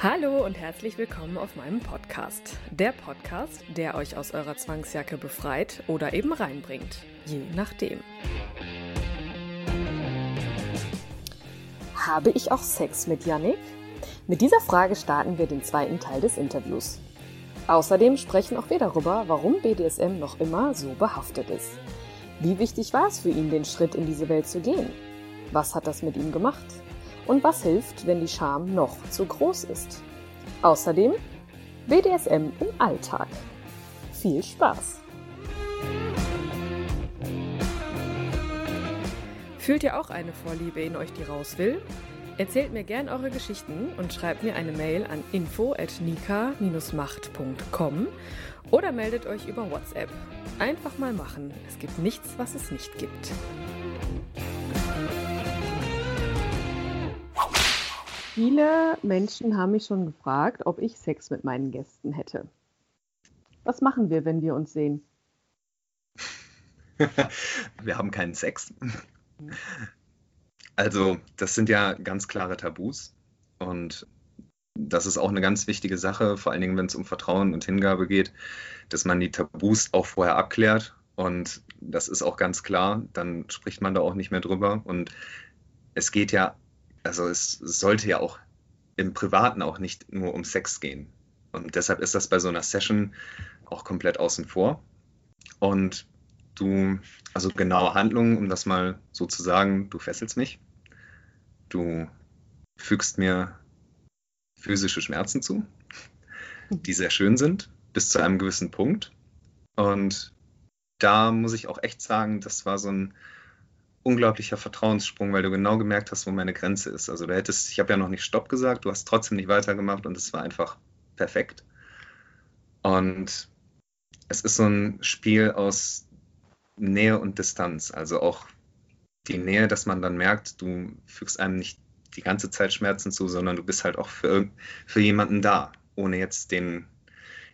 Hallo und herzlich willkommen auf meinem Podcast. Der Podcast, der euch aus eurer Zwangsjacke befreit oder eben reinbringt. Je nachdem. Habe ich auch Sex mit Yannick? Mit dieser Frage starten wir den zweiten Teil des Interviews. Außerdem sprechen auch wir darüber, warum BDSM noch immer so behaftet ist. Wie wichtig war es für ihn, den Schritt in diese Welt zu gehen? Was hat das mit ihm gemacht? Und was hilft, wenn die Scham noch zu groß ist? Außerdem BDSM im Alltag. Viel Spaß! Fühlt ihr auch eine Vorliebe in euch, die raus will? Erzählt mir gern eure Geschichten und schreibt mir eine Mail an info@nika-macht.com oder meldet euch über WhatsApp. Einfach mal machen. Es gibt nichts, was es nicht gibt. Viele Menschen haben mich schon gefragt, ob ich Sex mit meinen Gästen hätte. Was machen wir, wenn wir uns sehen? wir haben keinen Sex. Also, das sind ja ganz klare Tabus und das ist auch eine ganz wichtige Sache, vor allen Dingen, wenn es um Vertrauen und Hingabe geht, dass man die Tabus auch vorher abklärt und das ist auch ganz klar, dann spricht man da auch nicht mehr drüber und es geht ja, also es sollte ja auch im Privaten auch nicht nur um Sex gehen. Und deshalb ist das bei so einer Session auch komplett außen vor. Und du, also genaue Handlungen, um das mal so zu sagen, du fesselst mich. Du fügst mir physische Schmerzen zu, die sehr schön sind, bis zu einem gewissen Punkt. Und da muss ich auch echt sagen, das war so ein unglaublicher Vertrauenssprung, weil du genau gemerkt hast, wo meine Grenze ist. Also du hättest, ich habe ja noch nicht Stopp gesagt, du hast trotzdem nicht weitergemacht und es war einfach perfekt. Und es ist so ein Spiel aus Nähe und Distanz, also auch die Nähe, dass man dann merkt, du fügst einem nicht die ganze Zeit Schmerzen zu, sondern du bist halt auch für, für jemanden da, ohne jetzt den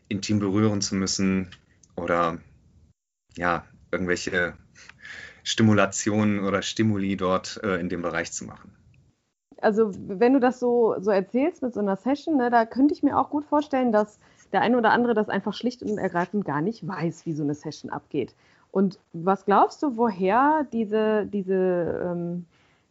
intim berühren zu müssen oder ja, irgendwelche Stimulationen oder Stimuli dort äh, in dem Bereich zu machen. Also wenn du das so, so erzählst mit so einer Session, ne, da könnte ich mir auch gut vorstellen, dass der eine oder andere das einfach schlicht und ergreifend gar nicht weiß, wie so eine Session abgeht. Und was glaubst du, woher diese, diese, ähm,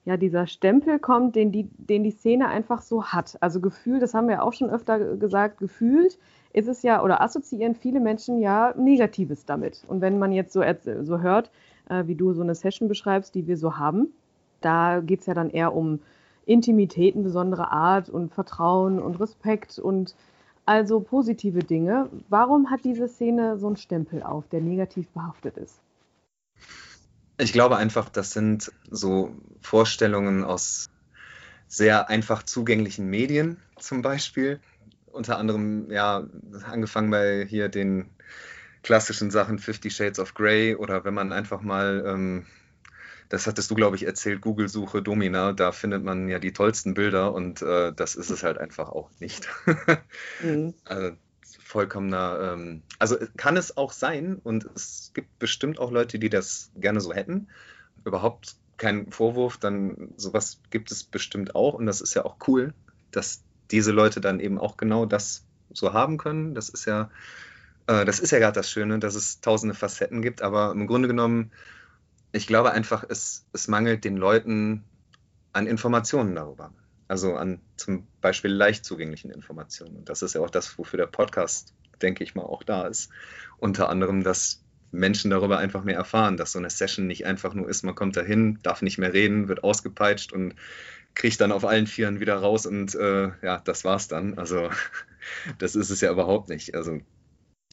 ja, dieser Stempel kommt, den die, den die Szene einfach so hat? Also Gefühl, das haben wir auch schon öfter gesagt, gefühlt ist es ja, oder assoziieren viele Menschen ja Negatives damit. Und wenn man jetzt so, so hört, äh, wie du so eine Session beschreibst, die wir so haben, da geht es ja dann eher um Intimitäten besonderer Art und Vertrauen und Respekt und also positive Dinge. Warum hat diese Szene so einen Stempel auf, der negativ behaftet ist? Ich glaube einfach, das sind so Vorstellungen aus sehr einfach zugänglichen Medien zum Beispiel. Unter anderem, ja, angefangen bei hier den klassischen Sachen Fifty Shades of Grey oder wenn man einfach mal ähm, das hattest du, glaube ich, erzählt, Google-Suche Domina, da findet man ja die tollsten Bilder und äh, das ist es halt einfach auch nicht. mhm. Also vollkommener, ähm, also kann es auch sein und es gibt bestimmt auch Leute, die das gerne so hätten. Überhaupt kein Vorwurf, dann sowas gibt es bestimmt auch und das ist ja auch cool, dass diese Leute dann eben auch genau das so haben können. Das ist ja, äh, das ist ja gerade das Schöne, dass es tausende Facetten gibt, aber im Grunde genommen ich glaube einfach, es, es mangelt den Leuten an Informationen darüber. Also an zum Beispiel leicht zugänglichen Informationen. Und das ist ja auch das, wofür der Podcast, denke ich mal, auch da ist. Unter anderem, dass Menschen darüber einfach mehr erfahren, dass so eine Session nicht einfach nur ist, man kommt dahin, darf nicht mehr reden, wird ausgepeitscht und kriegt dann auf allen Vieren wieder raus und äh, ja, das war's dann. Also das ist es ja überhaupt nicht. Also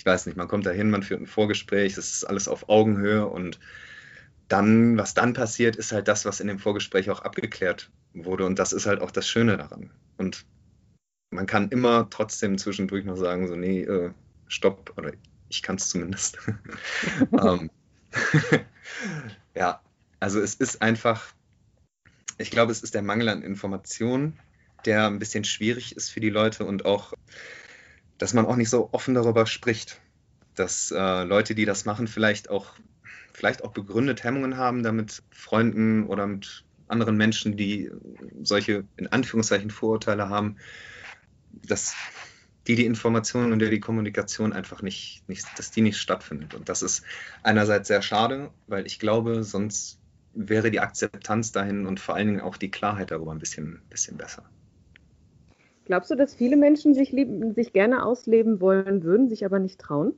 ich weiß nicht, man kommt dahin, man führt ein Vorgespräch, es ist alles auf Augenhöhe und dann, was dann passiert, ist halt das, was in dem Vorgespräch auch abgeklärt wurde. Und das ist halt auch das Schöne daran. Und man kann immer trotzdem zwischendurch noch sagen, so, nee, äh, stopp, oder ich kann es zumindest. ähm, ja, also es ist einfach, ich glaube, es ist der Mangel an Informationen, der ein bisschen schwierig ist für die Leute und auch, dass man auch nicht so offen darüber spricht. Dass äh, Leute, die das machen, vielleicht auch, vielleicht auch begründet Hemmungen haben, damit Freunden oder mit anderen Menschen, die solche in Anführungszeichen Vorurteile haben, dass die die Information und die Kommunikation einfach nicht, nicht, dass die nicht stattfindet. Und das ist einerseits sehr schade, weil ich glaube, sonst wäre die Akzeptanz dahin und vor allen Dingen auch die Klarheit darüber ein bisschen, bisschen besser. Glaubst du, dass viele Menschen sich, lieben, sich gerne ausleben wollen würden, sich aber nicht trauen?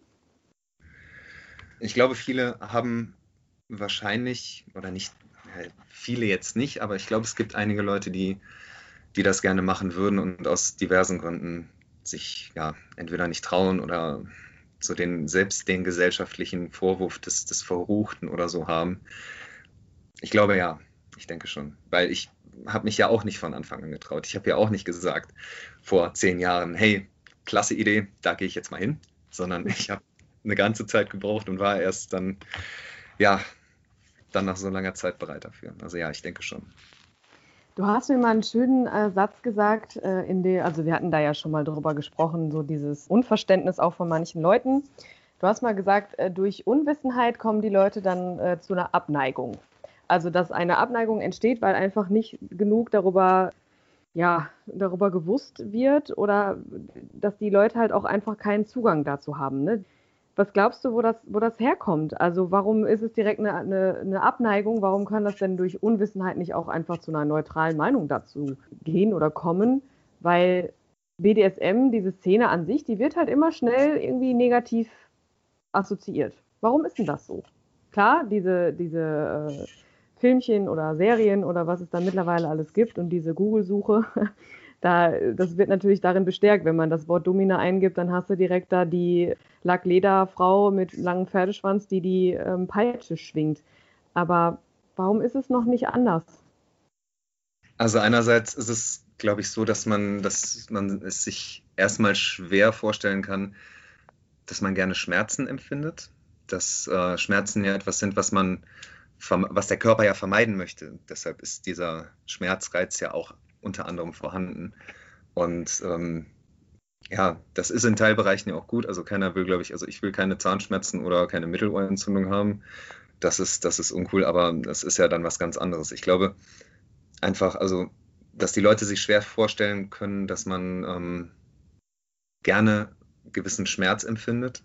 Ich glaube, viele haben wahrscheinlich, oder nicht, viele jetzt nicht, aber ich glaube, es gibt einige Leute, die, die das gerne machen würden und aus diversen Gründen sich ja entweder nicht trauen oder so den, selbst den gesellschaftlichen Vorwurf des, des Verruchten oder so haben. Ich glaube ja, ich denke schon, weil ich habe mich ja auch nicht von Anfang an getraut. Ich habe ja auch nicht gesagt vor zehn Jahren, hey, klasse Idee, da gehe ich jetzt mal hin, sondern ich habe eine ganze Zeit gebraucht und war erst dann, ja, dann nach so langer Zeit bereit dafür. Also ja, ich denke schon. Du hast mir mal einen schönen äh, Satz gesagt, äh, in der, also wir hatten da ja schon mal drüber gesprochen, so dieses Unverständnis auch von manchen Leuten. Du hast mal gesagt, äh, durch Unwissenheit kommen die Leute dann äh, zu einer Abneigung. Also dass eine Abneigung entsteht, weil einfach nicht genug darüber, ja, darüber gewusst wird oder dass die Leute halt auch einfach keinen Zugang dazu haben. Ne? Was glaubst du, wo das, wo das herkommt? Also warum ist es direkt eine, eine, eine, Abneigung? Warum kann das denn durch Unwissenheit nicht auch einfach zu einer neutralen Meinung dazu gehen oder kommen? Weil BDSM, diese Szene an sich, die wird halt immer schnell irgendwie negativ assoziiert. Warum ist denn das so? Klar, diese, diese äh, Filmchen oder Serien oder was es da mittlerweile alles gibt und diese Google-Suche, da, das wird natürlich darin bestärkt. Wenn man das Wort Domina eingibt, dann hast du direkt da die Lacklederfrau mit langem Pferdeschwanz, die die ähm, Peitsche schwingt. Aber warum ist es noch nicht anders? Also einerseits ist es, glaube ich, so, dass man, dass man es sich erstmal schwer vorstellen kann, dass man gerne Schmerzen empfindet. Dass äh, Schmerzen ja etwas sind, was man, was der Körper ja vermeiden möchte. Deshalb ist dieser Schmerzreiz ja auch unter anderem vorhanden. Und ähm, ja, das ist in Teilbereichen ja auch gut. Also keiner will, glaube ich, also ich will keine Zahnschmerzen oder keine Mittelohrentzündung haben. Das ist, das ist uncool, aber das ist ja dann was ganz anderes. Ich glaube einfach, also, dass die Leute sich schwer vorstellen können, dass man ähm, gerne gewissen Schmerz empfindet,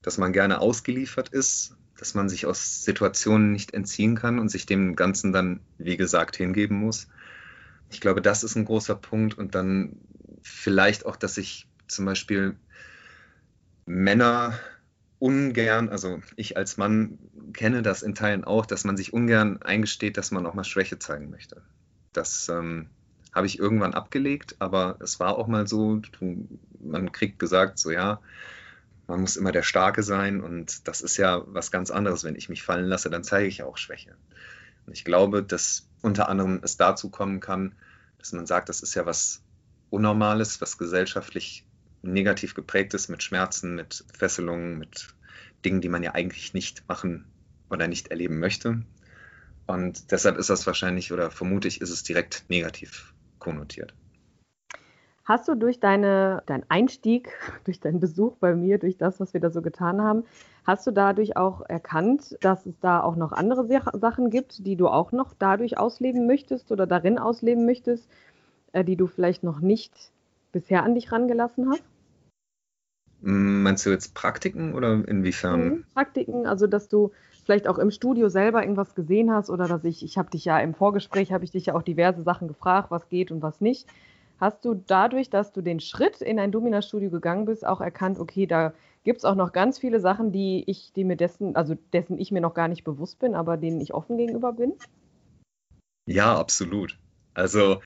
dass man gerne ausgeliefert ist, dass man sich aus Situationen nicht entziehen kann und sich dem Ganzen dann, wie gesagt, hingeben muss. Ich glaube, das ist ein großer Punkt und dann vielleicht auch, dass sich zum Beispiel Männer ungern, also ich als Mann kenne das in Teilen auch, dass man sich ungern eingesteht, dass man auch mal Schwäche zeigen möchte. Das ähm, habe ich irgendwann abgelegt, aber es war auch mal so, man kriegt gesagt, so ja, man muss immer der Starke sein und das ist ja was ganz anderes. Wenn ich mich fallen lasse, dann zeige ich auch Schwäche. Und ich glaube, dass unter anderem es dazu kommen kann, dass man sagt, das ist ja was Unnormales, was gesellschaftlich negativ geprägt ist mit Schmerzen, mit Fesselungen, mit Dingen, die man ja eigentlich nicht machen oder nicht erleben möchte. Und deshalb ist das wahrscheinlich oder vermutlich ist es direkt negativ konnotiert. Hast du durch deine, deinen Einstieg, durch deinen Besuch bei mir, durch das, was wir da so getan haben, hast du dadurch auch erkannt, dass es da auch noch andere Sachen gibt, die du auch noch dadurch ausleben möchtest oder darin ausleben möchtest, äh, die du vielleicht noch nicht bisher an dich rangelassen hast? Meinst du jetzt Praktiken oder inwiefern? Mhm, Praktiken, also dass du vielleicht auch im Studio selber irgendwas gesehen hast oder dass ich, ich habe dich ja im Vorgespräch, habe ich dich ja auch diverse Sachen gefragt, was geht und was nicht. Hast du dadurch, dass du den Schritt in ein Domina-Studio gegangen bist, auch erkannt, okay, da gibt es auch noch ganz viele Sachen, die ich, die mir dessen, also dessen ich mir noch gar nicht bewusst bin, aber denen ich offen gegenüber bin? Ja, absolut. Also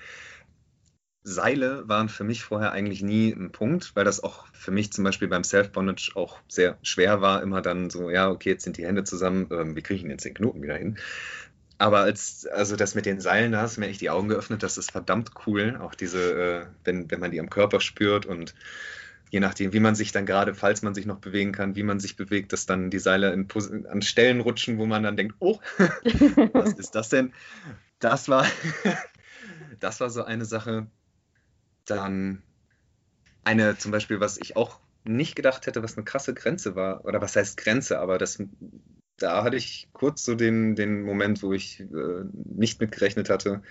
Seile waren für mich vorher eigentlich nie ein Punkt, weil das auch für mich zum Beispiel beim Self-Bondage auch sehr schwer war, immer dann so, ja, okay, jetzt sind die Hände zusammen, ähm, wie kriege ich denn jetzt den Knoten wieder hin? Aber als, also das mit den Seilen, da hast du mir echt die Augen geöffnet, das ist verdammt cool. Auch diese, äh, wenn, wenn man die am Körper spürt und je nachdem, wie man sich dann gerade, falls man sich noch bewegen kann, wie man sich bewegt, dass dann die Seile in, an Stellen rutschen, wo man dann denkt, oh, was ist das denn? Das war, das war so eine Sache. Dann eine zum Beispiel, was ich auch nicht gedacht hätte, was eine krasse Grenze war, oder was heißt Grenze, aber das, da hatte ich kurz so den, den Moment, wo ich äh, nicht mitgerechnet hatte,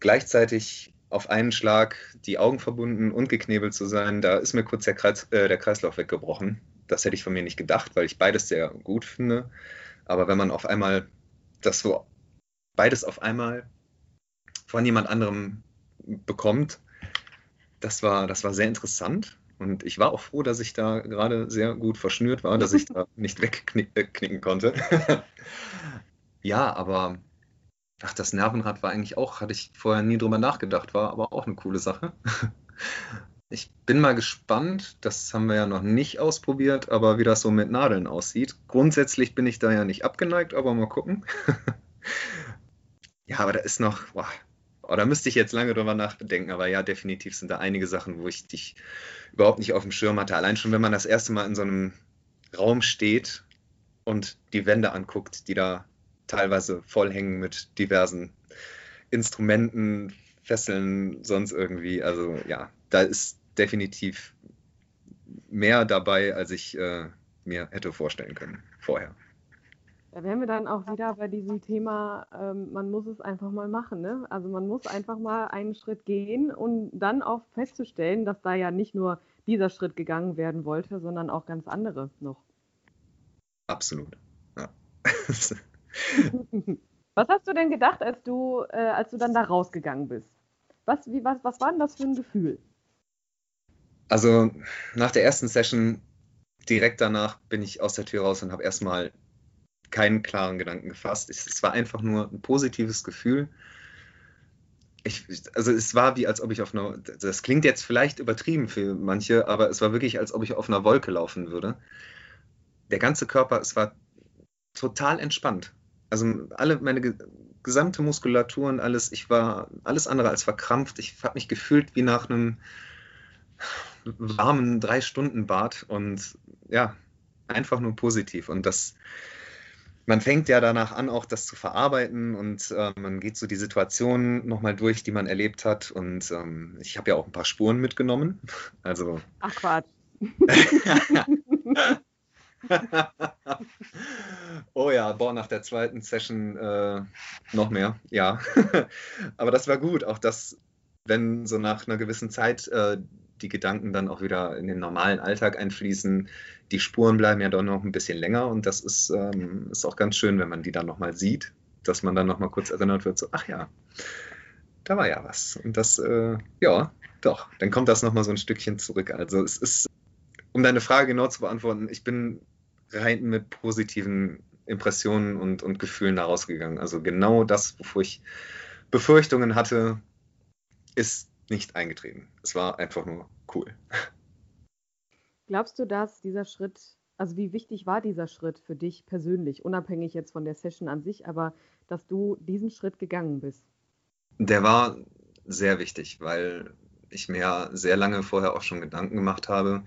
gleichzeitig auf einen Schlag die Augen verbunden und geknebelt zu sein, da ist mir kurz der, Kreis, äh, der Kreislauf weggebrochen. Das hätte ich von mir nicht gedacht, weil ich beides sehr gut finde. Aber wenn man auf einmal das so beides auf einmal von jemand anderem bekommt, das war, das war sehr interessant. Und ich war auch froh, dass ich da gerade sehr gut verschnürt war, dass ich da nicht wegknicken konnte. ja, aber Ach, das Nervenrad war eigentlich auch, hatte ich vorher nie drüber nachgedacht, war aber auch eine coole Sache. Ich bin mal gespannt, das haben wir ja noch nicht ausprobiert, aber wie das so mit Nadeln aussieht. Grundsätzlich bin ich da ja nicht abgeneigt, aber mal gucken. ja, aber da ist noch, boah, oh, da müsste ich jetzt lange drüber nachdenken, aber ja, definitiv sind da einige Sachen, wo ich dich überhaupt nicht auf dem Schirm hatte. Allein schon, wenn man das erste Mal in so einem Raum steht und die Wände anguckt, die da teilweise vollhängen mit diversen Instrumenten, Fesseln, sonst irgendwie. Also ja, da ist definitiv mehr dabei, als ich äh, mir hätte vorstellen können vorher. Da wären wir dann auch wieder bei diesem Thema, ähm, man muss es einfach mal machen. Ne? Also man muss einfach mal einen Schritt gehen und dann auch festzustellen, dass da ja nicht nur dieser Schritt gegangen werden wollte, sondern auch ganz andere noch. Absolut. Ja. Was hast du denn gedacht, als du, äh, als du dann da rausgegangen bist? Was, wie, was, was war denn das für ein Gefühl? Also nach der ersten Session, direkt danach bin ich aus der Tür raus und habe erstmal keinen klaren Gedanken gefasst. Es, war einfach nur ein positives Gefühl. Ich, also es war wie, als ob ich auf einer, das klingt jetzt vielleicht übertrieben für manche, aber es war wirklich, als ob ich auf einer Wolke laufen würde. Der ganze Körper, es war total entspannt also alle meine gesamte Muskulatur und alles, ich war alles andere als verkrampft. Ich habe mich gefühlt wie nach einem warmen Drei-Stunden-Bad und ja, einfach nur positiv. Und das, man fängt ja danach an, auch das zu verarbeiten und äh, man geht so die Situation nochmal durch, die man erlebt hat. Und ähm, ich habe ja auch ein paar Spuren mitgenommen. Also. Ach Quatsch. oh ja, boah, nach der zweiten Session äh, noch mehr, ja. Aber das war gut, auch das, wenn so nach einer gewissen Zeit äh, die Gedanken dann auch wieder in den normalen Alltag einfließen, die Spuren bleiben ja doch noch ein bisschen länger und das ist, ähm, ist auch ganz schön, wenn man die dann nochmal sieht, dass man dann nochmal kurz erinnert wird, so, ach ja, da war ja was. Und das, äh, ja, doch, dann kommt das nochmal so ein Stückchen zurück. Also es ist, um deine Frage genau zu beantworten, ich bin rein mit positiven Impressionen und, und Gefühlen da rausgegangen. Also genau das, wovor ich Befürchtungen hatte, ist nicht eingetreten. Es war einfach nur cool. Glaubst du, dass dieser Schritt, also wie wichtig war dieser Schritt für dich persönlich, unabhängig jetzt von der Session an sich, aber dass du diesen Schritt gegangen bist? Der war sehr wichtig, weil ich mir sehr lange vorher auch schon Gedanken gemacht habe,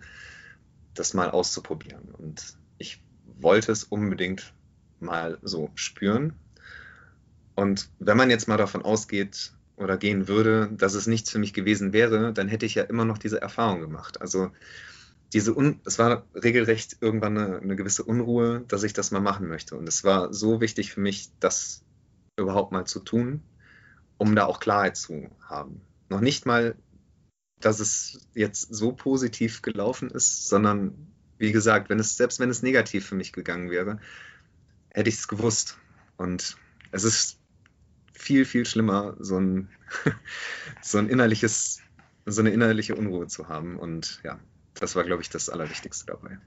das mal auszuprobieren. Und ich wollte es unbedingt mal so spüren. Und wenn man jetzt mal davon ausgeht oder gehen würde, dass es nichts für mich gewesen wäre, dann hätte ich ja immer noch diese Erfahrung gemacht. Also diese Un es war regelrecht irgendwann eine, eine gewisse Unruhe, dass ich das mal machen möchte. Und es war so wichtig für mich, das überhaupt mal zu tun, um da auch Klarheit zu haben. Noch nicht mal, dass es jetzt so positiv gelaufen ist, sondern wie gesagt, wenn es, selbst wenn es negativ für mich gegangen wäre, hätte ich es gewusst. Und es ist viel, viel schlimmer, so ein, so ein innerliches, so eine innerliche Unruhe zu haben. Und ja, das war, glaube ich, das Allerwichtigste dabei.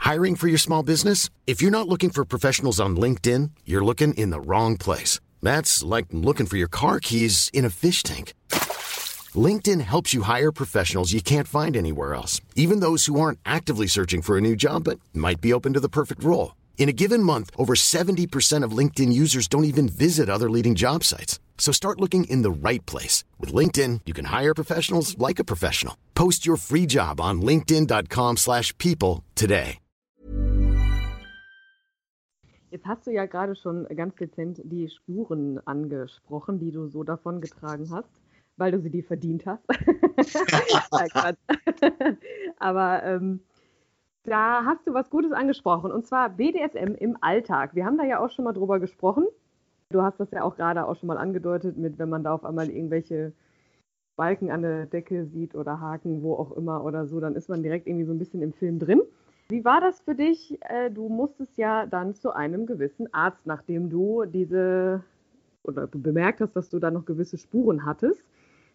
Hiring for your small business? If you're not looking for professionals on LinkedIn, you're looking in the wrong place. That's like looking for your car keys in a fish tank. LinkedIn helps you hire professionals you can't find anywhere else, even those who aren't actively searching for a new job but might be open to the perfect role. In a given month, over 70% of LinkedIn users don't even visit other leading job sites. So start looking in the right place. With LinkedIn, you can hire professionals like a professional. Post your free job on linkedin.com slash people today. Jetzt hast du ja gerade schon ganz dezent die Spuren angesprochen, die du so davon getragen hast, weil du sie dir verdient hast. Aber ähm, da hast du was Gutes angesprochen, und zwar BDSM im Alltag. Wir haben da ja auch schon mal drüber gesprochen. Du hast das ja auch gerade auch schon mal angedeutet, mit wenn man da auf einmal irgendwelche Balken an der Decke sieht oder Haken, wo auch immer oder so, dann ist man direkt irgendwie so ein bisschen im Film drin. Wie war das für dich? Äh, du musstest ja dann zu einem gewissen Arzt, nachdem du diese oder bemerkt hast, dass du da noch gewisse Spuren hattest.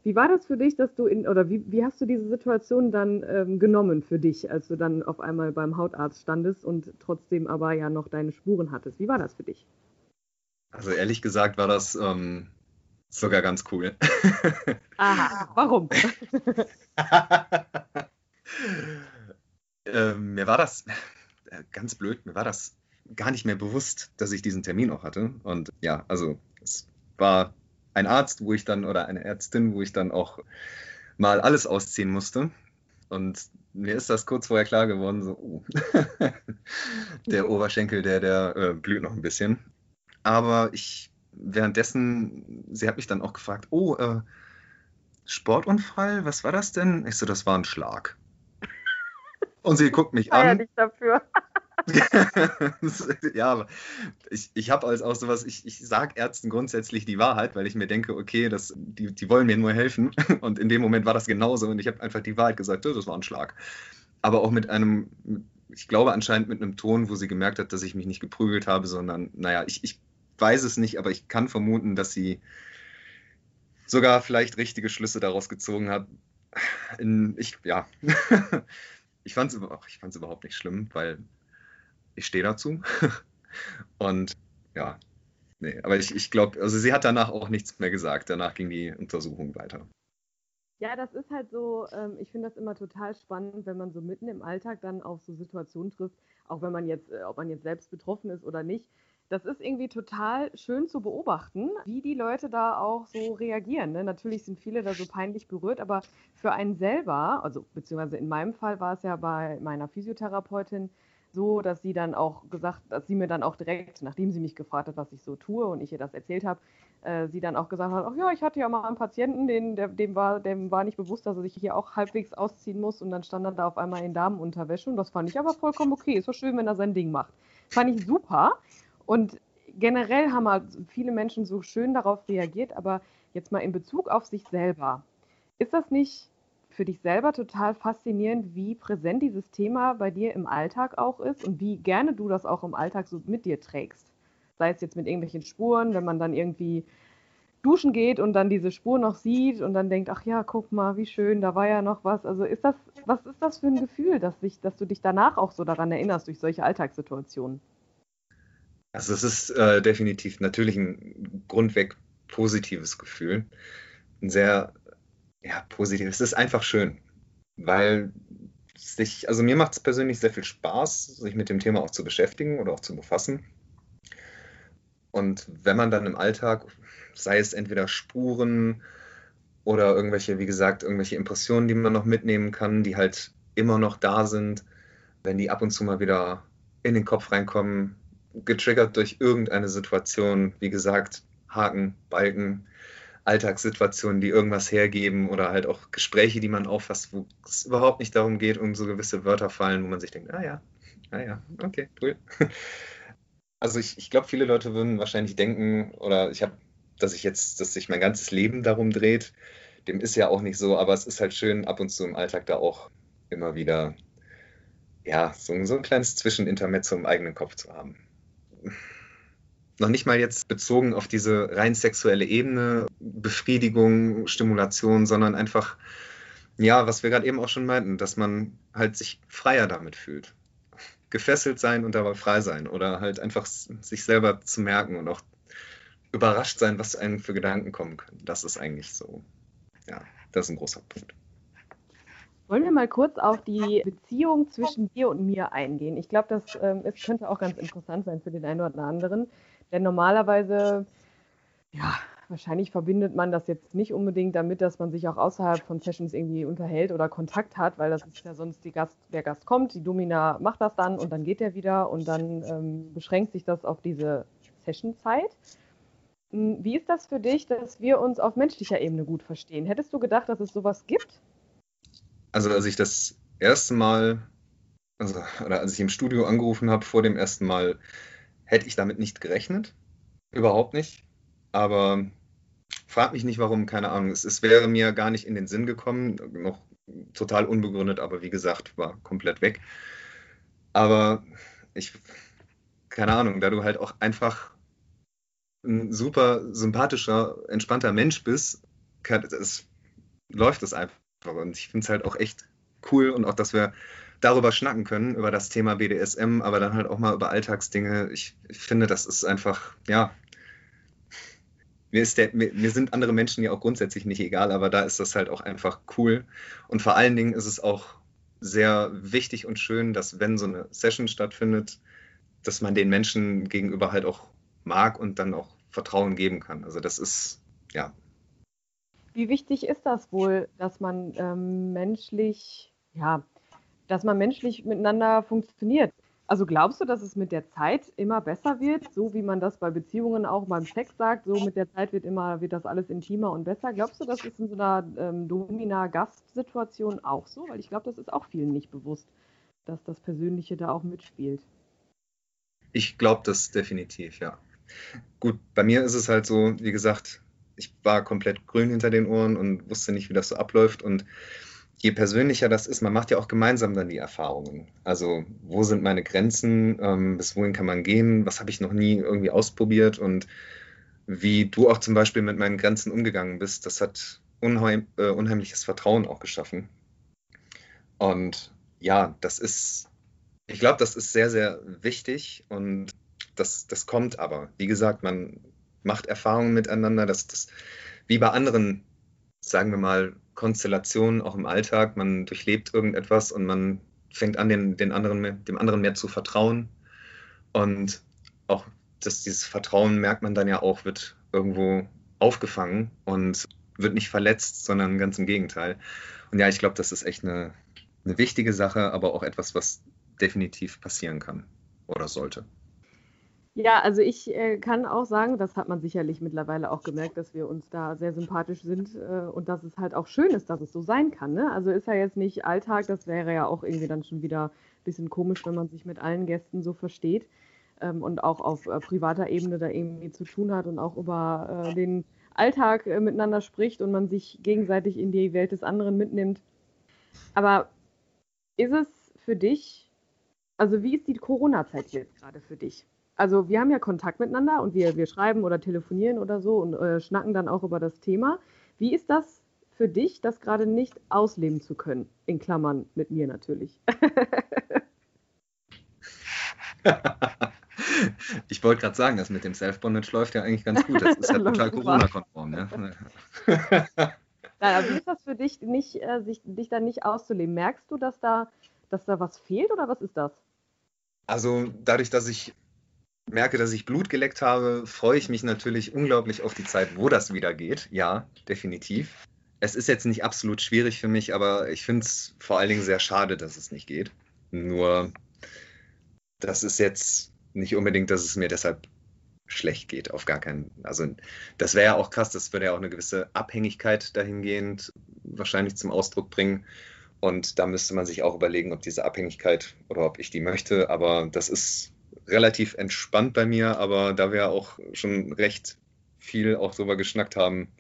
Wie war das für dich, dass du in, oder wie, wie hast du diese Situation dann ähm, genommen für dich, als du dann auf einmal beim Hautarzt standest und trotzdem aber ja noch deine Spuren hattest? Wie war das für dich? Also ehrlich gesagt war das ähm, sogar ganz cool. Aha, warum? ähm, mir war das äh, ganz blöd, mir war das gar nicht mehr bewusst, dass ich diesen Termin auch hatte. Und ja, also es war ein Arzt, wo ich dann, oder eine Ärztin, wo ich dann auch mal alles ausziehen musste. Und mir ist das kurz vorher klar geworden, so, oh, der Oberschenkel, der, der äh, blüht noch ein bisschen. Aber ich, währenddessen, sie hat mich dann auch gefragt, oh, äh, Sportunfall, was war das denn? Ich so, das war ein Schlag. Und sie guckt mich an. Ja, nicht dafür. ja, ich, ich habe als auch sowas, ich, ich sage Ärzten grundsätzlich die Wahrheit, weil ich mir denke, okay, das, die, die wollen mir nur helfen. Und in dem Moment war das genauso und ich habe einfach die Wahrheit gesagt, das war ein Schlag. Aber auch mit einem, ich glaube anscheinend mit einem Ton, wo sie gemerkt hat, dass ich mich nicht geprügelt habe, sondern, naja, ich, ich weiß es nicht, aber ich kann vermuten, dass sie sogar vielleicht richtige Schlüsse daraus gezogen hat. In, ich, ja, ich fand es überhaupt nicht schlimm, weil ich stehe dazu. Und ja, nee, aber ich, ich glaube, also sie hat danach auch nichts mehr gesagt. Danach ging die Untersuchung weiter. Ja, das ist halt so, ähm, ich finde das immer total spannend, wenn man so mitten im Alltag dann auf so Situationen trifft, auch wenn man jetzt, äh, ob man jetzt selbst betroffen ist oder nicht. Das ist irgendwie total schön zu beobachten, wie die Leute da auch so reagieren. Ne? Natürlich sind viele da so peinlich berührt, aber für einen selber, also beziehungsweise in meinem Fall war es ja bei meiner Physiotherapeutin, so, dass sie dann auch gesagt, dass sie mir dann auch direkt, nachdem sie mich gefragt hat, was ich so tue und ich ihr das erzählt habe, äh, sie dann auch gesagt hat, ach ja, ich hatte ja mal einen Patienten, den, der, dem, war, dem war nicht bewusst, dass er sich hier auch halbwegs ausziehen muss und dann stand er da auf einmal in Damenunterwäsche und das fand ich aber vollkommen okay. Ist doch schön, wenn er sein Ding macht. Fand ich super und generell haben halt viele Menschen so schön darauf reagiert, aber jetzt mal in Bezug auf sich selber. Ist das nicht für dich selber total faszinierend, wie präsent dieses Thema bei dir im Alltag auch ist und wie gerne du das auch im Alltag so mit dir trägst. Sei es jetzt mit irgendwelchen Spuren, wenn man dann irgendwie duschen geht und dann diese Spur noch sieht und dann denkt, ach ja, guck mal, wie schön, da war ja noch was. Also ist das, was ist das für ein Gefühl, dass, sich, dass du dich danach auch so daran erinnerst durch solche Alltagssituationen? Also es ist äh, definitiv natürlich ein grundweg positives Gefühl. Ein sehr ja, positiv. Es ist einfach schön, weil sich, also mir macht es persönlich sehr viel Spaß, sich mit dem Thema auch zu beschäftigen oder auch zu befassen. Und wenn man dann im Alltag, sei es entweder Spuren oder irgendwelche, wie gesagt, irgendwelche Impressionen, die man noch mitnehmen kann, die halt immer noch da sind, wenn die ab und zu mal wieder in den Kopf reinkommen, getriggert durch irgendeine Situation, wie gesagt, Haken, Balken, Alltagssituationen, die irgendwas hergeben oder halt auch Gespräche, die man auffasst, wo es überhaupt nicht darum geht, um so gewisse Wörter fallen, wo man sich denkt, ah ja, ah ja, okay, cool. Also ich, ich glaube, viele Leute würden wahrscheinlich denken, oder ich habe, dass ich jetzt, dass sich mein ganzes Leben darum dreht. Dem ist ja auch nicht so, aber es ist halt schön, ab und zu im Alltag da auch immer wieder, ja, so, so ein kleines Zwischenintermezzo im eigenen Kopf zu haben noch nicht mal jetzt bezogen auf diese rein sexuelle Ebene, Befriedigung, Stimulation, sondern einfach, ja, was wir gerade eben auch schon meinten, dass man halt sich freier damit fühlt. Gefesselt sein und dabei frei sein oder halt einfach sich selber zu merken und auch überrascht sein, was einem für Gedanken kommen können. Das ist eigentlich so, ja, das ist ein großer Punkt. Wollen wir mal kurz auf die Beziehung zwischen dir und mir eingehen? Ich glaube, das ähm, es könnte auch ganz interessant sein für den einen oder anderen. Denn normalerweise, ja, wahrscheinlich verbindet man das jetzt nicht unbedingt damit, dass man sich auch außerhalb von Sessions irgendwie unterhält oder Kontakt hat, weil das ist ja sonst Gast, der Gast kommt, die Domina macht das dann und dann geht er wieder und dann ähm, beschränkt sich das auf diese Session-Zeit. Hm, wie ist das für dich, dass wir uns auf menschlicher Ebene gut verstehen? Hättest du gedacht, dass es sowas gibt? Also als ich das erste Mal, also, oder als ich im Studio angerufen habe vor dem ersten Mal, hätte ich damit nicht gerechnet. Überhaupt nicht. Aber frag mich nicht warum, keine Ahnung. Es, es, wäre mir gar nicht in den Sinn gekommen, noch total unbegründet, aber wie gesagt, war komplett weg. Aber ich, keine Ahnung, da du halt auch einfach ein super sympathischer, entspannter Mensch bist, kann, es, läuft es einfach. Und ich finde es halt auch echt cool und auch, dass wir darüber schnacken können, über das Thema BDSM, aber dann halt auch mal über Alltagsdinge. Ich, ich finde, das ist einfach, ja, mir, ist der, mir, mir, sind andere Menschen ja auch grundsätzlich nicht egal, aber da ist das halt auch einfach cool. Und vor allen Dingen ist es auch sehr wichtig und schön, dass wenn so eine Session stattfindet, dass man den Menschen gegenüber halt auch mag und dann auch Vertrauen geben kann. Also das ist, ja. Wie wichtig ist das wohl, dass man ähm, menschlich, ja, dass man menschlich miteinander funktioniert? Also glaubst du, dass es mit der Zeit immer besser wird, so wie man das bei Beziehungen auch beim Sex sagt, so mit der Zeit wird immer, wird das alles intimer und besser? Glaubst du, das ist in so einer ähm, Domina-Gast-Situation auch so? Weil ich glaube, das ist auch vielen nicht bewusst, dass das Persönliche da auch mitspielt. Ich glaube das definitiv, ja. Gut, bei mir ist es halt so, wie gesagt, ich war komplett grün hinter den Ohren und wusste nicht, wie das so abläuft und je persönlicher das ist, man macht ja auch gemeinsam dann die Erfahrungen. Also wo sind meine Grenzen, ähm, bis wohin kann man gehen, was habe ich noch nie irgendwie ausprobiert und wie du auch zum Beispiel mit meinen Grenzen umgegangen bist, das hat unheim, äh, unheimliches Vertrauen auch geschaffen. Und ja, das ist, ich glaube, das ist sehr, sehr wichtig und das, das kommt aber. Wie gesagt, man macht Erfahrungen miteinander, das, das wie bei anderen, sagen wir mal, Konstellationen auch im Alltag. Man durchlebt irgendetwas und man fängt an, den, den anderen, dem anderen mehr zu vertrauen. Und auch das, dieses Vertrauen merkt man dann ja auch, wird irgendwo aufgefangen und wird nicht verletzt, sondern ganz im Gegenteil. Und ja, ich glaube, das ist echt eine, eine wichtige Sache, aber auch etwas, was definitiv passieren kann oder sollte. Ja, also ich äh, kann auch sagen, das hat man sicherlich mittlerweile auch gemerkt, dass wir uns da sehr sympathisch sind äh, und dass es halt auch schön ist, dass es so sein kann. Ne? Also ist ja jetzt nicht Alltag, das wäre ja auch irgendwie dann schon wieder ein bisschen komisch, wenn man sich mit allen Gästen so versteht ähm, und auch auf äh, privater Ebene da irgendwie zu tun hat und auch über äh, den Alltag äh, miteinander spricht und man sich gegenseitig in die Welt des anderen mitnimmt. Aber ist es für dich, also wie ist die Corona-Zeit jetzt gerade für dich? Also wir haben ja Kontakt miteinander und wir, wir schreiben oder telefonieren oder so und äh, schnacken dann auch über das Thema. Wie ist das für dich, das gerade nicht ausleben zu können? In Klammern mit mir natürlich. ich wollte gerade sagen, das mit dem Self-Bondage läuft ja eigentlich ganz gut. Das ist ja total Corona-konform. Ne? Aber wie ist das für dich, nicht, äh, sich, dich da nicht auszuleben? Merkst du, dass da, dass da was fehlt oder was ist das? Also dadurch, dass ich merke, dass ich Blut geleckt habe, freue ich mich natürlich unglaublich auf die Zeit, wo das wieder geht. Ja, definitiv. Es ist jetzt nicht absolut schwierig für mich, aber ich finde es vor allen Dingen sehr schade, dass es nicht geht. Nur, das ist jetzt nicht unbedingt, dass es mir deshalb schlecht geht, auf gar keinen. Also, das wäre ja auch krass, das würde ja auch eine gewisse Abhängigkeit dahingehend wahrscheinlich zum Ausdruck bringen. Und da müsste man sich auch überlegen, ob diese Abhängigkeit oder ob ich die möchte. Aber das ist relativ entspannt bei mir, aber da wir auch schon recht viel auch darüber geschnackt haben,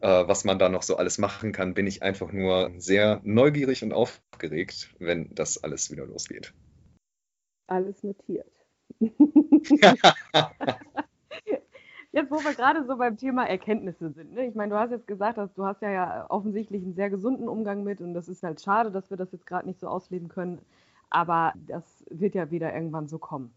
äh, was man da noch so alles machen kann, bin ich einfach nur sehr neugierig und aufgeregt, wenn das alles wieder losgeht. Alles notiert. jetzt, wo wir gerade so beim Thema Erkenntnisse sind. Ne? Ich meine, du hast jetzt gesagt, dass du hast ja, ja offensichtlich einen sehr gesunden Umgang mit und das ist halt schade, dass wir das jetzt gerade nicht so ausleben können. Aber das wird ja wieder irgendwann so kommen.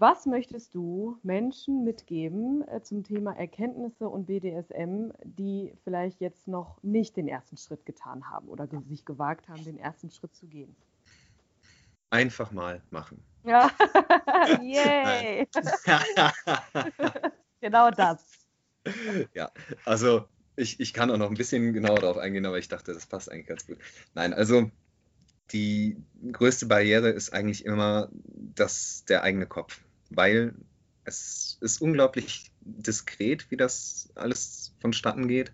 Was möchtest du Menschen mitgeben äh, zum Thema Erkenntnisse und BDSM, die vielleicht jetzt noch nicht den ersten Schritt getan haben oder ge sich gewagt haben, den ersten Schritt zu gehen? Einfach mal machen. Ja, yay! genau das. Ja, also ich, ich kann auch noch ein bisschen genauer darauf eingehen, aber ich dachte, das passt eigentlich ganz gut. Nein, also die größte Barriere ist eigentlich immer das, der eigene Kopf weil es ist unglaublich diskret, wie das alles vonstatten geht.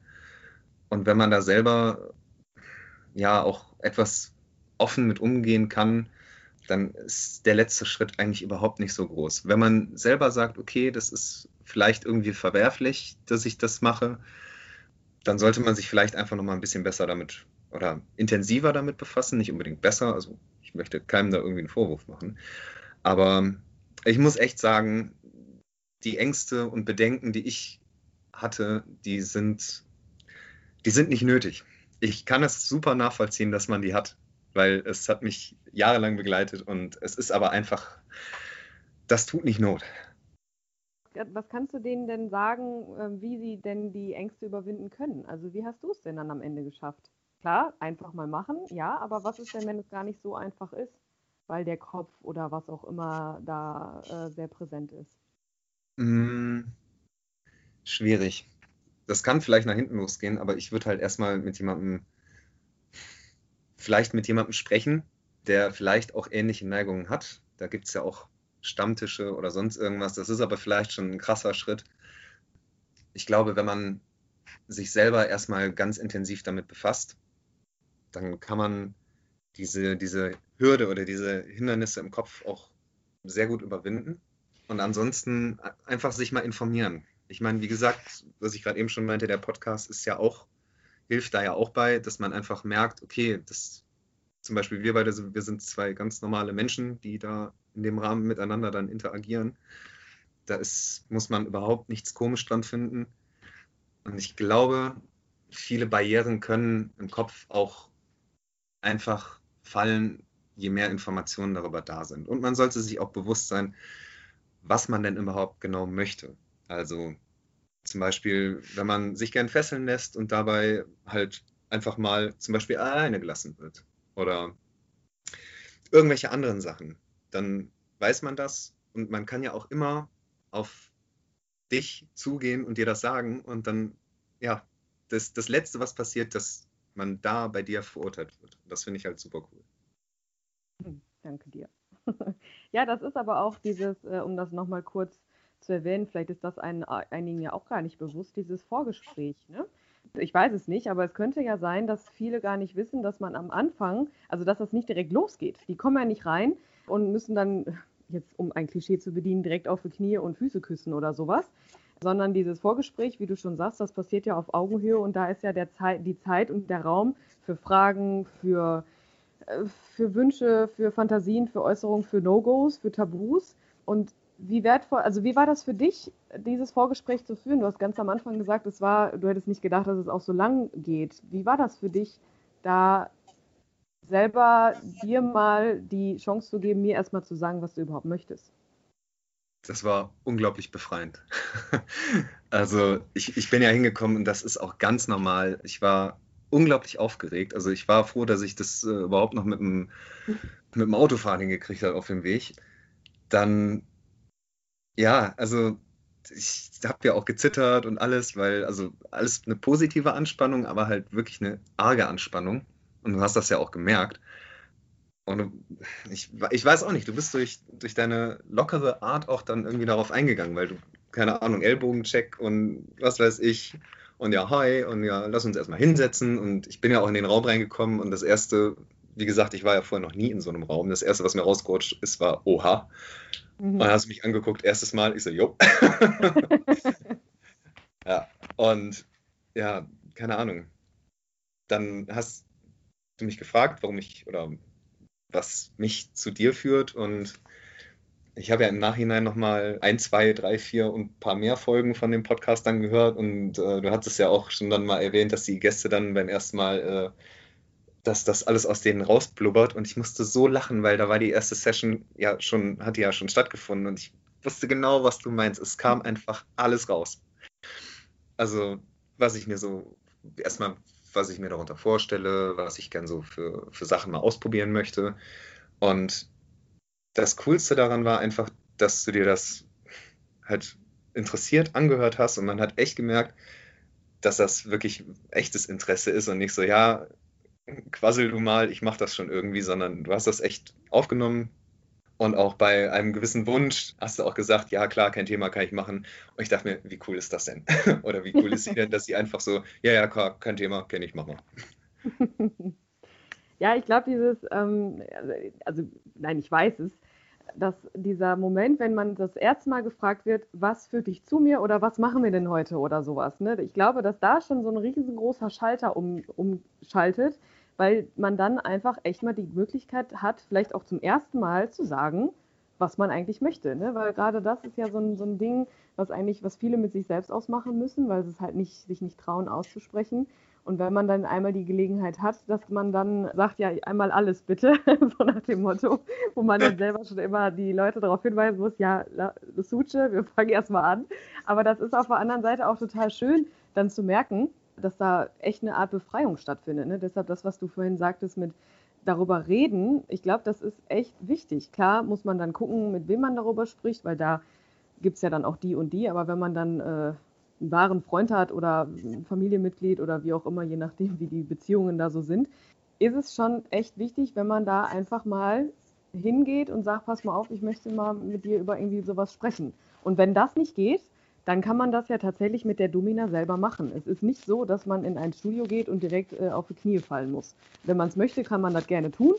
Und wenn man da selber ja auch etwas offen mit umgehen kann, dann ist der letzte Schritt eigentlich überhaupt nicht so groß. Wenn man selber sagt, okay, das ist vielleicht irgendwie verwerflich, dass ich das mache, dann sollte man sich vielleicht einfach noch mal ein bisschen besser damit oder intensiver damit befassen, nicht unbedingt besser. Also ich möchte keinem da irgendwie einen Vorwurf machen. Aber ich muss echt sagen, die Ängste und Bedenken, die ich hatte, die sind, die sind nicht nötig. Ich kann es super nachvollziehen, dass man die hat, weil es hat mich jahrelang begleitet und es ist aber einfach, das tut nicht Not. Was kannst du denen denn sagen, ähm, wie sie denn die Ängste überwinden können? Also wie hast du es denn dann am Ende geschafft? Klar, einfach mal machen, ja, aber was ist denn, wenn es gar nicht so einfach ist? Weil der Kopf oder was auch immer da äh, sehr präsent ist? Mm, schwierig. Das kann vielleicht nach hinten losgehen, aber ich würde halt erstmal mit jemandem, vielleicht mit jemandem sprechen, der vielleicht auch ähnliche Neigungen hat. Da gibt es ja auch Stammtische oder sonst irgendwas. Das ist aber vielleicht schon ein krasser Schritt. Ich glaube, wenn man sich selber erstmal ganz intensiv damit befasst, dann kann man diese, diese Hürde oder diese Hindernisse im Kopf auch sehr gut überwinden. Und ansonsten einfach sich mal informieren. Ich meine, wie gesagt, was ich gerade eben schon meinte, der Podcast ist ja auch, hilft da ja auch bei, dass man einfach merkt, okay, das zum Beispiel wir beide, wir sind zwei ganz normale Menschen, die da in dem Rahmen miteinander dann interagieren. Da ist, muss man überhaupt nichts komisch dran finden. Und ich glaube, viele Barrieren können im Kopf auch einfach fallen, je mehr Informationen darüber da sind. Und man sollte sich auch bewusst sein, was man denn überhaupt genau möchte. Also zum Beispiel, wenn man sich gern fesseln lässt und dabei halt einfach mal zum Beispiel alleine gelassen wird oder irgendwelche anderen Sachen, dann weiß man das und man kann ja auch immer auf dich zugehen und dir das sagen und dann, ja, das, das Letzte, was passiert, dass man da bei dir verurteilt wird. Das finde ich halt super cool. Hm, danke dir. ja, das ist aber auch dieses, äh, um das nochmal kurz zu erwähnen, vielleicht ist das ein, einigen ja auch gar nicht bewusst, dieses Vorgespräch. Ne? Ich weiß es nicht, aber es könnte ja sein, dass viele gar nicht wissen, dass man am Anfang, also dass das nicht direkt losgeht. Die kommen ja nicht rein und müssen dann, jetzt um ein Klischee zu bedienen, direkt auf die Knie und Füße küssen oder sowas. Sondern dieses Vorgespräch, wie du schon sagst, das passiert ja auf Augenhöhe und da ist ja der Zeit, die Zeit und der Raum für Fragen, für für Wünsche, für Fantasien, für Äußerungen, für No-Gos, für Tabus. Und wie wertvoll, also wie war das für dich, dieses Vorgespräch zu führen? Du hast ganz am Anfang gesagt, es war, du hättest nicht gedacht, dass es auch so lang geht. Wie war das für dich, da selber dir mal die Chance zu geben, mir erstmal zu sagen, was du überhaupt möchtest? Das war unglaublich befreiend. also ich, ich bin ja hingekommen und das ist auch ganz normal. Ich war unglaublich aufgeregt. Also ich war froh, dass ich das äh, überhaupt noch mit dem, mit dem Autofahren hingekriegt habe auf dem Weg. Dann, ja, also ich habe ja auch gezittert und alles, weil, also alles eine positive Anspannung, aber halt wirklich eine arge Anspannung. Und du hast das ja auch gemerkt. Und ich, ich weiß auch nicht, du bist durch, durch deine lockere Art auch dann irgendwie darauf eingegangen, weil du, keine Ahnung, Ellbogencheck und was weiß ich, und ja, hi und ja, lass uns erstmal hinsetzen. Und ich bin ja auch in den Raum reingekommen und das erste, wie gesagt, ich war ja vorher noch nie in so einem Raum. Das erste, was mir rausgerutscht ist, war Oha. Mhm. Und dann hast du mich angeguckt, erstes Mal, ich so, jo. ja, und ja, keine Ahnung. Dann hast du mich gefragt, warum ich oder was mich zu dir führt und ich habe ja im Nachhinein nochmal ein, zwei, drei, vier und ein paar mehr Folgen von dem Podcast dann gehört und äh, du hattest ja auch schon dann mal erwähnt, dass die Gäste dann beim ersten Mal, äh, dass das alles aus denen rausblubbert und ich musste so lachen, weil da war die erste Session ja schon, hatte ja schon stattgefunden und ich wusste genau, was du meinst. Es kam einfach alles raus. Also, was ich mir so, erstmal, was ich mir darunter vorstelle, was ich gern so für, für Sachen mal ausprobieren möchte. Und das Coolste daran war einfach, dass du dir das halt interessiert angehört hast und man hat echt gemerkt, dass das wirklich echtes Interesse ist und nicht so, ja, quassel du mal, ich mach das schon irgendwie, sondern du hast das echt aufgenommen, und auch bei einem gewissen Wunsch hast du auch gesagt, ja klar, kein Thema kann ich machen. Und ich dachte mir, wie cool ist das denn? Oder wie cool ist sie denn, dass sie einfach so, ja, ja, klar, kein Thema, kenne ich, mach mal. ja, ich glaube, dieses, ähm, also nein, ich weiß es, dass dieser Moment, wenn man das erste Mal gefragt wird, was führt dich zu mir oder was machen wir denn heute oder sowas, ne? ich glaube, dass da schon so ein riesengroßer Schalter um, umschaltet, weil man dann einfach echt mal die Möglichkeit hat, vielleicht auch zum ersten Mal zu sagen, was man eigentlich möchte. Ne? Weil gerade das ist ja so ein, so ein Ding, was eigentlich, was viele mit sich selbst ausmachen müssen, weil sie es halt nicht, sich nicht trauen auszusprechen. Und wenn man dann einmal die Gelegenheit hat, dass man dann sagt, ja, einmal alles bitte, so nach dem Motto, wo man dann selber schon immer die Leute darauf hinweisen muss, ja, Suche, wir fangen erstmal an. Aber das ist auf der anderen Seite auch total schön, dann zu merken, dass da echt eine Art Befreiung stattfindet. Ne? Deshalb das, was du vorhin sagtest mit darüber reden, ich glaube, das ist echt wichtig. Klar muss man dann gucken, mit wem man darüber spricht, weil da gibt es ja dann auch die und die, aber wenn man dann äh, einen wahren Freund hat oder ein Familienmitglied oder wie auch immer, je nachdem, wie die Beziehungen da so sind, ist es schon echt wichtig, wenn man da einfach mal hingeht und sagt, pass mal auf, ich möchte mal mit dir über irgendwie sowas sprechen. Und wenn das nicht geht, dann kann man das ja tatsächlich mit der Domina selber machen. Es ist nicht so, dass man in ein Studio geht und direkt äh, auf die Knie fallen muss. Wenn man es möchte, kann man das gerne tun,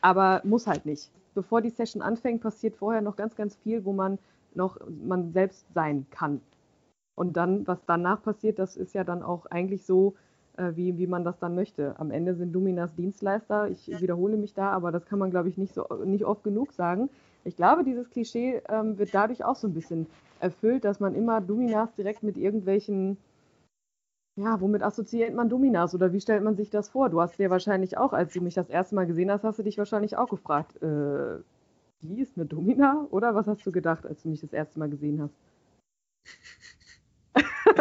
aber muss halt nicht. Bevor die Session anfängt, passiert vorher noch ganz, ganz viel, wo man noch man selbst sein kann. Und dann, was danach passiert, das ist ja dann auch eigentlich so, äh, wie, wie man das dann möchte. Am Ende sind Dominas Dienstleister. Ich wiederhole mich da, aber das kann man, glaube ich, nicht, so, nicht oft genug sagen. Ich glaube, dieses Klischee ähm, wird dadurch auch so ein bisschen erfüllt, dass man immer Dominas direkt mit irgendwelchen, ja, womit assoziiert man Dominas oder wie stellt man sich das vor? Du hast dir wahrscheinlich auch, als du mich das erste Mal gesehen hast, hast du dich wahrscheinlich auch gefragt, äh, die ist eine Domina? Oder was hast du gedacht, als du mich das erste Mal gesehen hast?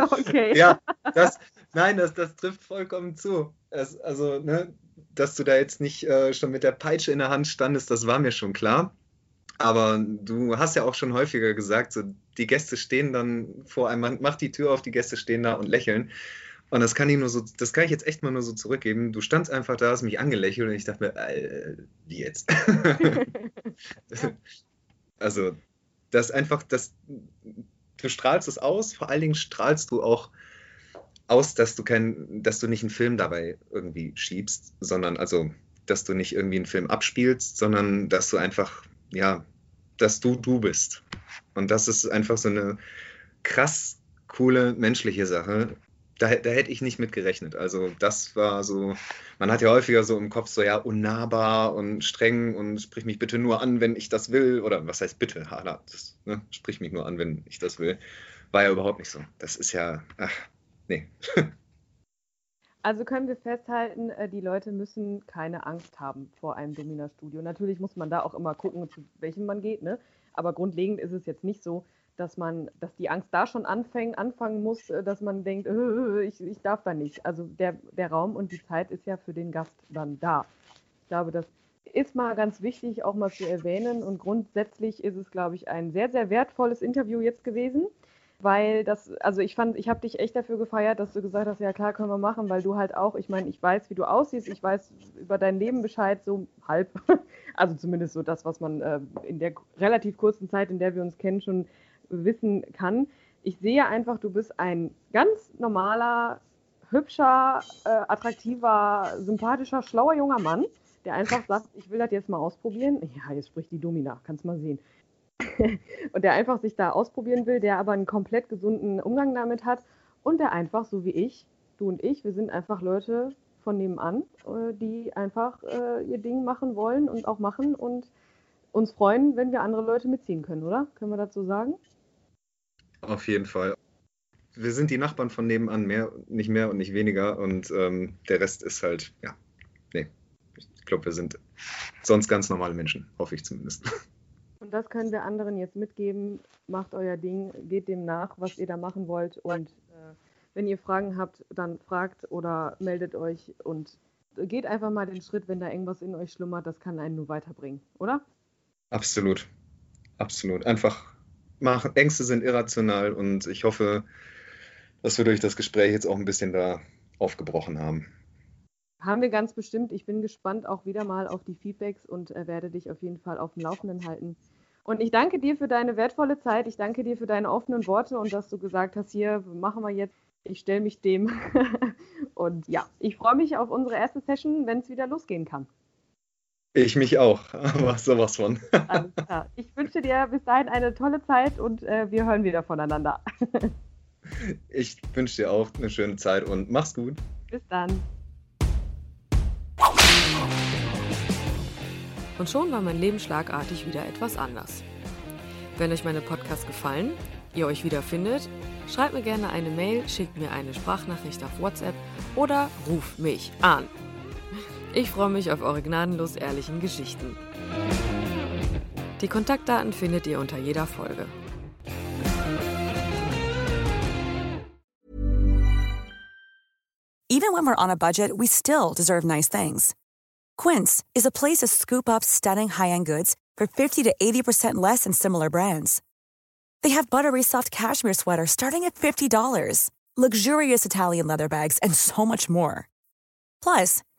okay. Ja, das, nein, das, das trifft vollkommen zu. Es, also, ne, dass du da jetzt nicht äh, schon mit der Peitsche in der Hand standest, das war mir schon klar. Aber du hast ja auch schon häufiger gesagt, so die Gäste stehen dann vor einem, man macht die Tür auf, die Gäste stehen da und lächeln. Und das kann ich nur so, das kann ich jetzt echt mal nur so zurückgeben. Du standst einfach da, hast mich angelächelt und ich dachte mir, äh, wie jetzt? also, das einfach, das, du strahlst es aus, vor allen Dingen strahlst du auch aus, dass du kein, dass du nicht einen Film dabei irgendwie schiebst, sondern also, dass du nicht irgendwie einen Film abspielst, sondern dass du einfach ja, dass du du bist. Und das ist einfach so eine krass coole menschliche Sache. Da, da hätte ich nicht mit gerechnet. Also das war so, man hat ja häufiger so im Kopf so, ja, unnahbar und streng und sprich mich bitte nur an, wenn ich das will. Oder was heißt bitte? Hala, das, ne? sprich mich nur an, wenn ich das will. War ja überhaupt nicht so. Das ist ja, ach, nee. Also können wir festhalten, äh, die Leute müssen keine Angst haben vor einem Domina-Studio. Natürlich muss man da auch immer gucken, zu welchem man geht, ne? Aber grundlegend ist es jetzt nicht so, dass man, dass die Angst da schon anfängen, anfangen muss, äh, dass man denkt, äh, ich, ich darf da nicht. Also der, der Raum und die Zeit ist ja für den Gast dann da. Ich glaube, das ist mal ganz wichtig, auch mal zu erwähnen. Und grundsätzlich ist es, glaube ich, ein sehr, sehr wertvolles Interview jetzt gewesen weil das, also ich fand, ich habe dich echt dafür gefeiert, dass du gesagt hast, ja klar, können wir machen, weil du halt auch, ich meine, ich weiß, wie du aussiehst, ich weiß über dein Leben Bescheid, so halb, also zumindest so das, was man äh, in der relativ kurzen Zeit, in der wir uns kennen, schon wissen kann. Ich sehe einfach, du bist ein ganz normaler, hübscher, äh, attraktiver, sympathischer, schlauer junger Mann, der einfach sagt, ich will das jetzt mal ausprobieren. Ja, jetzt spricht die Domina, kannst mal sehen. und der einfach sich da ausprobieren will, der aber einen komplett gesunden Umgang damit hat und der einfach, so wie ich, du und ich, wir sind einfach Leute von nebenan, äh, die einfach äh, ihr Ding machen wollen und auch machen und uns freuen, wenn wir andere Leute mitziehen können, oder? Können wir dazu sagen? Auf jeden Fall. Wir sind die Nachbarn von nebenan, mehr, nicht mehr und nicht weniger. Und ähm, der Rest ist halt, ja, nee. Ich glaube, wir sind sonst ganz normale Menschen, hoffe ich zumindest. Und das können wir anderen jetzt mitgeben. Macht euer Ding, geht dem nach, was ihr da machen wollt. Und äh, wenn ihr Fragen habt, dann fragt oder meldet euch und geht einfach mal den Schritt, wenn da irgendwas in euch schlummert, das kann einen nur weiterbringen, oder? Absolut. Absolut. Einfach machen. Ängste sind irrational und ich hoffe, dass wir durch das Gespräch jetzt auch ein bisschen da aufgebrochen haben. Haben wir ganz bestimmt. Ich bin gespannt auch wieder mal auf die Feedbacks und äh, werde dich auf jeden Fall auf dem Laufenden halten. Und ich danke dir für deine wertvolle Zeit. Ich danke dir für deine offenen Worte und dass du gesagt hast, hier machen wir jetzt, ich stelle mich dem. und ja, ich freue mich auf unsere erste Session, wenn es wieder losgehen kann. Ich mich auch, aber sowas von. Alles klar. Ich wünsche dir bis dahin eine tolle Zeit und äh, wir hören wieder voneinander. ich wünsche dir auch eine schöne Zeit und mach's gut. Bis dann. Und schon war mein Leben schlagartig wieder etwas anders. Wenn euch meine Podcasts gefallen, ihr euch wiederfindet, schreibt mir gerne eine Mail, schickt mir eine Sprachnachricht auf WhatsApp oder ruft mich an. Ich freue mich auf eure gnadenlos ehrlichen Geschichten. Die Kontaktdaten findet ihr unter jeder Folge. Even when we're on a budget, we still deserve nice things. Quince is a place to scoop up stunning high-end goods for 50 to 80% less than similar brands. They have buttery soft cashmere sweaters starting at $50, luxurious Italian leather bags, and so much more. Plus,